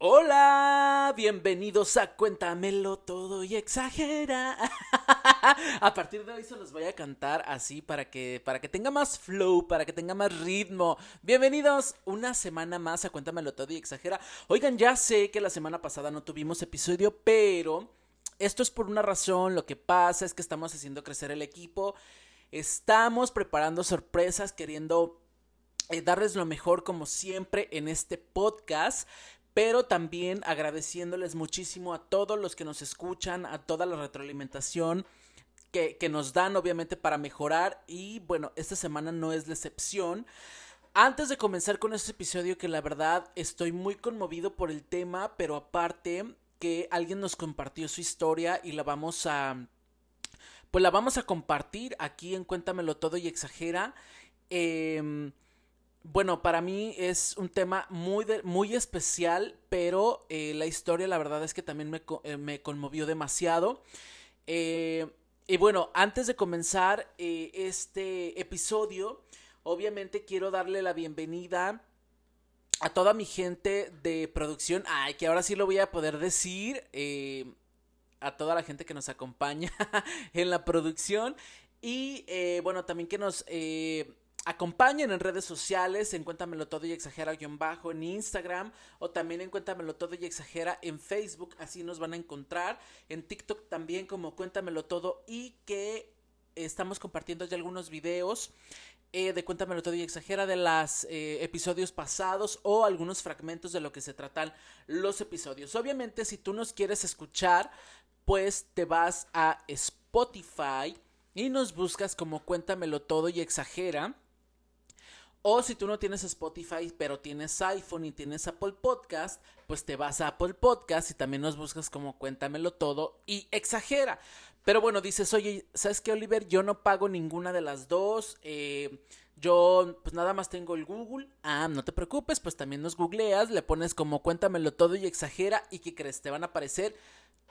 Hola, bienvenidos a Cuéntamelo todo y exagera. a partir de hoy se los voy a cantar así para que para que tenga más flow, para que tenga más ritmo. Bienvenidos una semana más a Cuéntamelo todo y exagera. Oigan, ya sé que la semana pasada no tuvimos episodio, pero esto es por una razón, lo que pasa es que estamos haciendo crecer el equipo. Estamos preparando sorpresas, queriendo eh, darles lo mejor como siempre en este podcast pero también agradeciéndoles muchísimo a todos los que nos escuchan, a toda la retroalimentación que, que, nos dan obviamente para mejorar y bueno, esta semana no es la excepción. Antes de comenzar con este episodio que la verdad estoy muy conmovido por el tema, pero aparte que alguien nos compartió su historia y la vamos a pues la vamos a compartir aquí en Cuéntamelo todo y exagera. Eh, bueno, para mí es un tema muy, muy especial, pero eh, la historia la verdad es que también me, eh, me conmovió demasiado. Eh, y bueno, antes de comenzar este episodio, obviamente quiero darle la bienvenida a toda mi gente de producción. Ay, que ahora sí lo voy a poder decir. A toda la gente que nos acompaña en la producción. Y bueno, también que nos acompañen en redes sociales, en Cuéntamelo Todo y Exagera guion bajo en Instagram o también en Cuéntamelo Todo y Exagera en Facebook, así nos van a encontrar, en TikTok también como Cuéntamelo Todo y que estamos compartiendo ya algunos videos eh, de Cuéntamelo Todo y Exagera de los eh, episodios pasados o algunos fragmentos de lo que se tratan los episodios. Obviamente si tú nos quieres escuchar, pues te vas a Spotify y nos buscas como Cuéntamelo Todo y Exagera. O si tú no tienes Spotify, pero tienes iPhone y tienes Apple Podcast, pues te vas a Apple Podcast y también nos buscas como Cuéntamelo Todo y Exagera. Pero bueno, dices, oye, ¿sabes qué, Oliver? Yo no pago ninguna de las dos. Eh, yo, pues nada más tengo el Google. Ah, no te preocupes, pues también nos googleas, le pones como Cuéntamelo Todo y Exagera. ¿Y qué crees? Te van a aparecer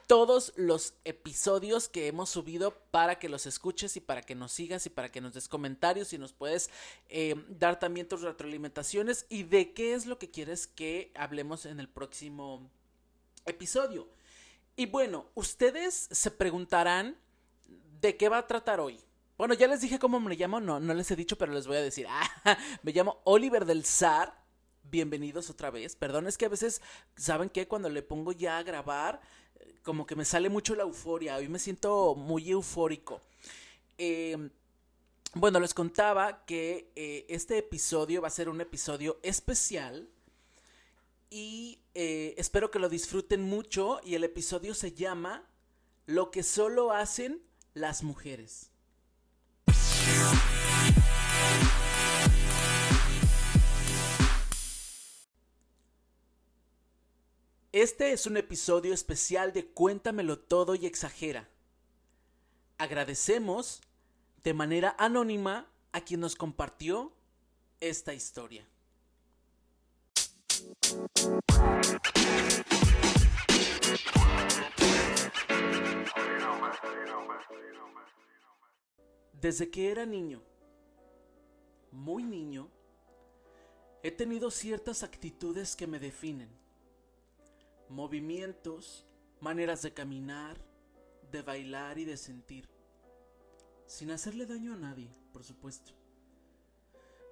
todos los episodios que hemos subido para que los escuches y para que nos sigas y para que nos des comentarios y nos puedes eh, dar también tus retroalimentaciones y de qué es lo que quieres que hablemos en el próximo episodio. Y bueno, ustedes se preguntarán de qué va a tratar hoy. Bueno, ya les dije cómo me llamo, no, no les he dicho, pero les voy a decir. Ah, me llamo Oliver del Zar. Bienvenidos otra vez. Perdón, es que a veces, ¿saben qué? Cuando le pongo ya a grabar, como que me sale mucho la euforia. Hoy me siento muy eufórico. Eh, bueno, les contaba que eh, este episodio va a ser un episodio especial. Y eh, espero que lo disfruten mucho. Y el episodio se llama Lo que solo hacen las mujeres. Este es un episodio especial de Cuéntamelo todo y exagera. Agradecemos de manera anónima a quien nos compartió esta historia. Desde que era niño, muy niño, he tenido ciertas actitudes que me definen movimientos, maneras de caminar, de bailar y de sentir, sin hacerle daño a nadie, por supuesto.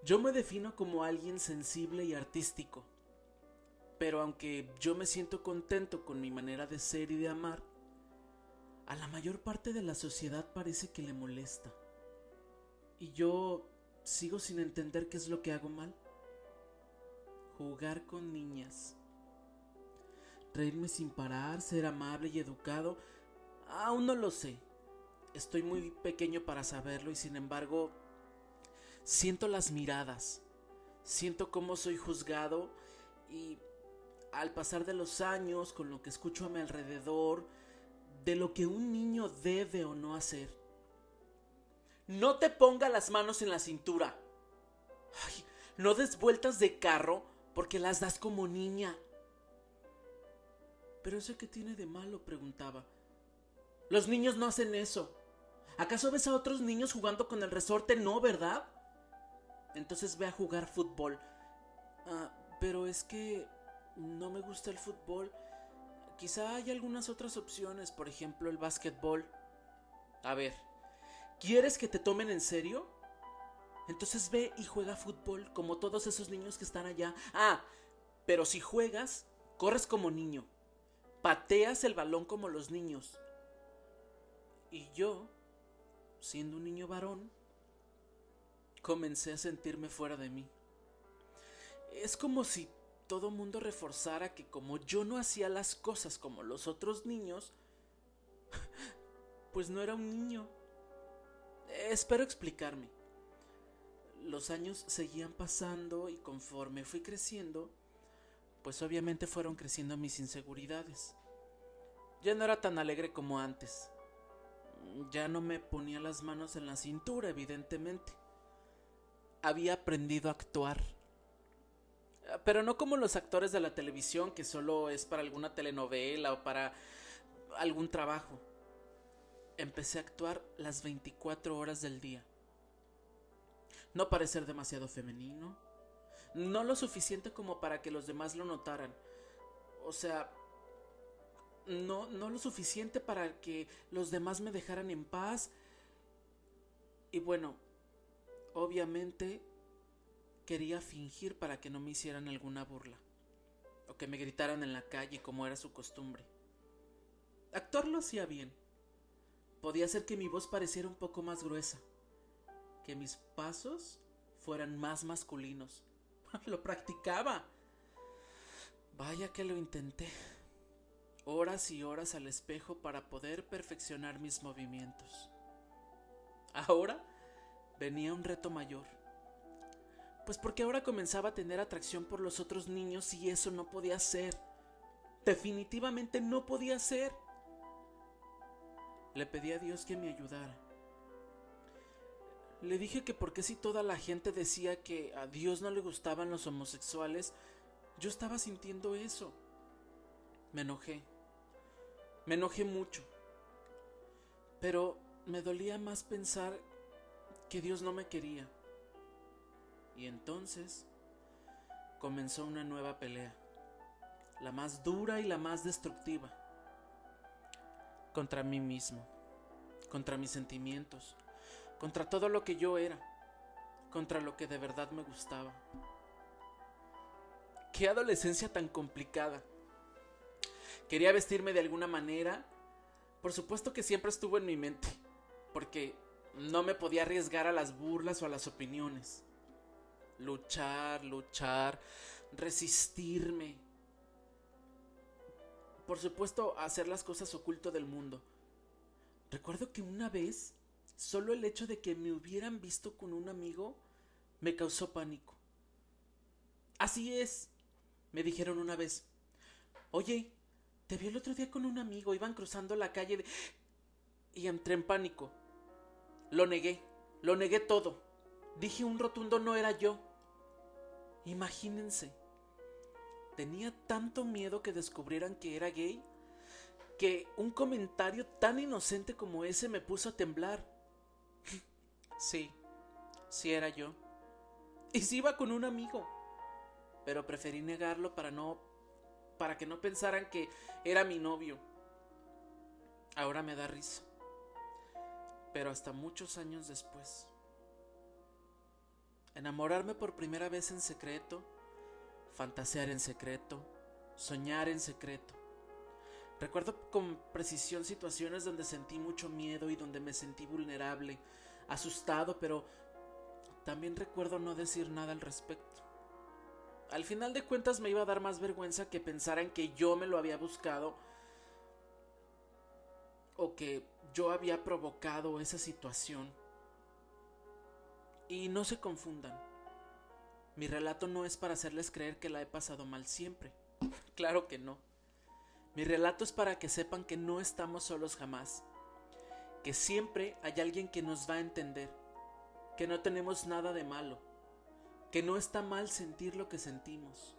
Yo me defino como alguien sensible y artístico, pero aunque yo me siento contento con mi manera de ser y de amar, a la mayor parte de la sociedad parece que le molesta. Y yo sigo sin entender qué es lo que hago mal. Jugar con niñas reírme sin parar, ser amable y educado, aún no lo sé. Estoy muy pequeño para saberlo y sin embargo siento las miradas, siento cómo soy juzgado y al pasar de los años, con lo que escucho a mi alrededor, de lo que un niño debe o no hacer. No te ponga las manos en la cintura. No des vueltas de carro porque las das como niña. ¿Pero eso qué tiene de malo? preguntaba. Los niños no hacen eso. ¿Acaso ves a otros niños jugando con el resorte? No, ¿verdad? Entonces ve a jugar fútbol. Ah, pero es que no me gusta el fútbol. Quizá hay algunas otras opciones, por ejemplo el básquetbol. A ver, ¿quieres que te tomen en serio? Entonces ve y juega fútbol como todos esos niños que están allá. Ah, pero si juegas, corres como niño. Pateas el balón como los niños. Y yo, siendo un niño varón, comencé a sentirme fuera de mí. Es como si todo mundo reforzara que como yo no hacía las cosas como los otros niños, pues no era un niño. Espero explicarme. Los años seguían pasando y conforme fui creciendo, pues obviamente fueron creciendo mis inseguridades. Ya no era tan alegre como antes. Ya no me ponía las manos en la cintura, evidentemente. Había aprendido a actuar pero no como los actores de la televisión, que solo es para alguna telenovela o para algún trabajo. Empecé a actuar las 24 horas del día. No parecer demasiado femenino. No lo suficiente como para que los demás lo notaran. O sea, no, no lo suficiente para que los demás me dejaran en paz. Y bueno, obviamente quería fingir para que no me hicieran alguna burla, o que me gritaran en la calle como era su costumbre. Actuar lo hacía bien. Podía hacer que mi voz pareciera un poco más gruesa, que mis pasos fueran más masculinos. lo practicaba. Vaya que lo intenté. Horas y horas al espejo para poder perfeccionar mis movimientos. Ahora venía un reto mayor pues porque ahora comenzaba a tener atracción por los otros niños y eso no podía ser. Definitivamente no podía ser. Le pedí a Dios que me ayudara. Le dije que porque si toda la gente decía que a Dios no le gustaban los homosexuales, yo estaba sintiendo eso. Me enojé. Me enojé mucho. Pero me dolía más pensar que Dios no me quería. Y entonces comenzó una nueva pelea, la más dura y la más destructiva, contra mí mismo, contra mis sentimientos, contra todo lo que yo era, contra lo que de verdad me gustaba. Qué adolescencia tan complicada. Quería vestirme de alguna manera. Por supuesto que siempre estuvo en mi mente, porque no me podía arriesgar a las burlas o a las opiniones luchar, luchar, resistirme. Por supuesto, hacer las cosas oculto del mundo. Recuerdo que una vez, solo el hecho de que me hubieran visto con un amigo me causó pánico. Así es, me dijeron una vez. Oye, te vi el otro día con un amigo, iban cruzando la calle y entré en pánico. Lo negué, lo negué todo. Dije un rotundo no era yo. Imagínense. Tenía tanto miedo que descubrieran que era gay que un comentario tan inocente como ese me puso a temblar. Sí, sí era yo. Y sí iba con un amigo. Pero preferí negarlo para no para que no pensaran que era mi novio. Ahora me da risa. Pero hasta muchos años después enamorarme por primera vez en secreto, fantasear en secreto, soñar en secreto. Recuerdo con precisión situaciones donde sentí mucho miedo y donde me sentí vulnerable, asustado, pero también recuerdo no decir nada al respecto. Al final de cuentas me iba a dar más vergüenza que pensar en que yo me lo había buscado o que yo había provocado esa situación. Y no se confundan. Mi relato no es para hacerles creer que la he pasado mal siempre. claro que no. Mi relato es para que sepan que no estamos solos jamás. Que siempre hay alguien que nos va a entender. Que no tenemos nada de malo. Que no está mal sentir lo que sentimos.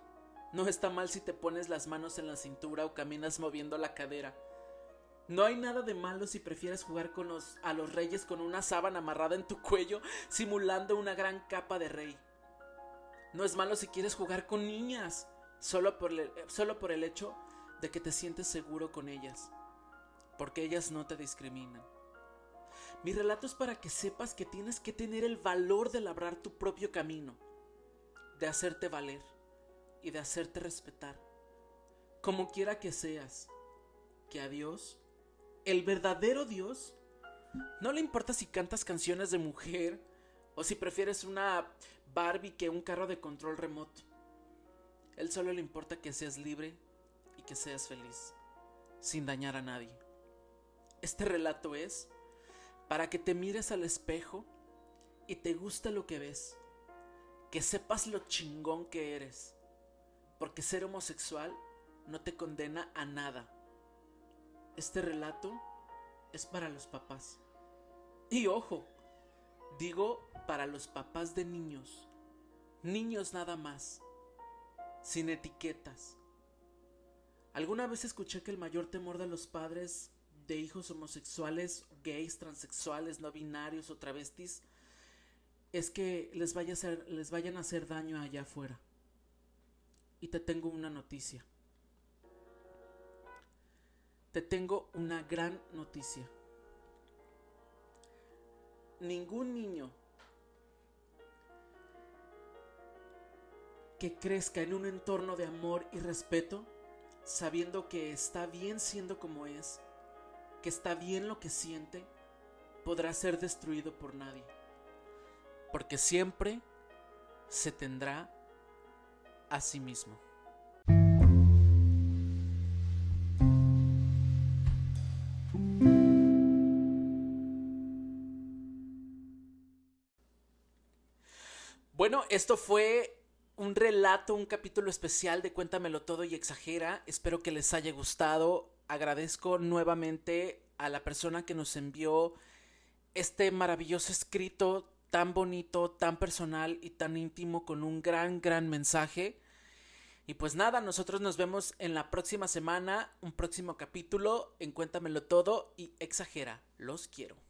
No está mal si te pones las manos en la cintura o caminas moviendo la cadera. No hay nada de malo si prefieres jugar con los, a los reyes con una sábana amarrada en tu cuello, simulando una gran capa de rey. No es malo si quieres jugar con niñas. solo por, solo por el hecho de que te sientes seguro con ellas, porque ellas no te discriminan. Mi relato es para que sepas que tienes que tener el valor de labrar tu propio camino, de hacerte valer y de hacerte respetar, como quiera que seas, que a Dios, el verdadero Dios, no le importa si cantas canciones de mujer o si prefieres una Barbie que un carro de control remoto. Él solo le importa que seas libre que seas feliz, sin dañar a nadie. Este relato es para que te mires al espejo y te guste lo que ves, que sepas lo chingón que eres, porque ser homosexual no te condena a nada. Este relato es para los papás. Y ojo, digo para los papás de niños, niños nada más, sin etiquetas. Alguna vez escuché que el mayor temor de los padres de hijos homosexuales, gays, transexuales, no binarios o travestis es que les, vaya a hacer, les vayan a hacer daño allá afuera. Y te tengo una noticia. Te tengo una gran noticia. Ningún niño que crezca en un entorno de amor y respeto, sabiendo que está bien siendo como es, que está bien lo que siente, podrá ser destruido por nadie. Porque siempre se tendrá a sí mismo. Bueno, esto fue un relato, un capítulo especial de Cuéntamelo todo y exagera. Espero que les haya gustado. Agradezco nuevamente a la persona que nos envió este maravilloso escrito tan bonito, tan personal y tan íntimo con un gran, gran mensaje. Y pues nada, nosotros nos vemos en la próxima semana, un próximo capítulo en Cuéntamelo todo y exagera. Los quiero.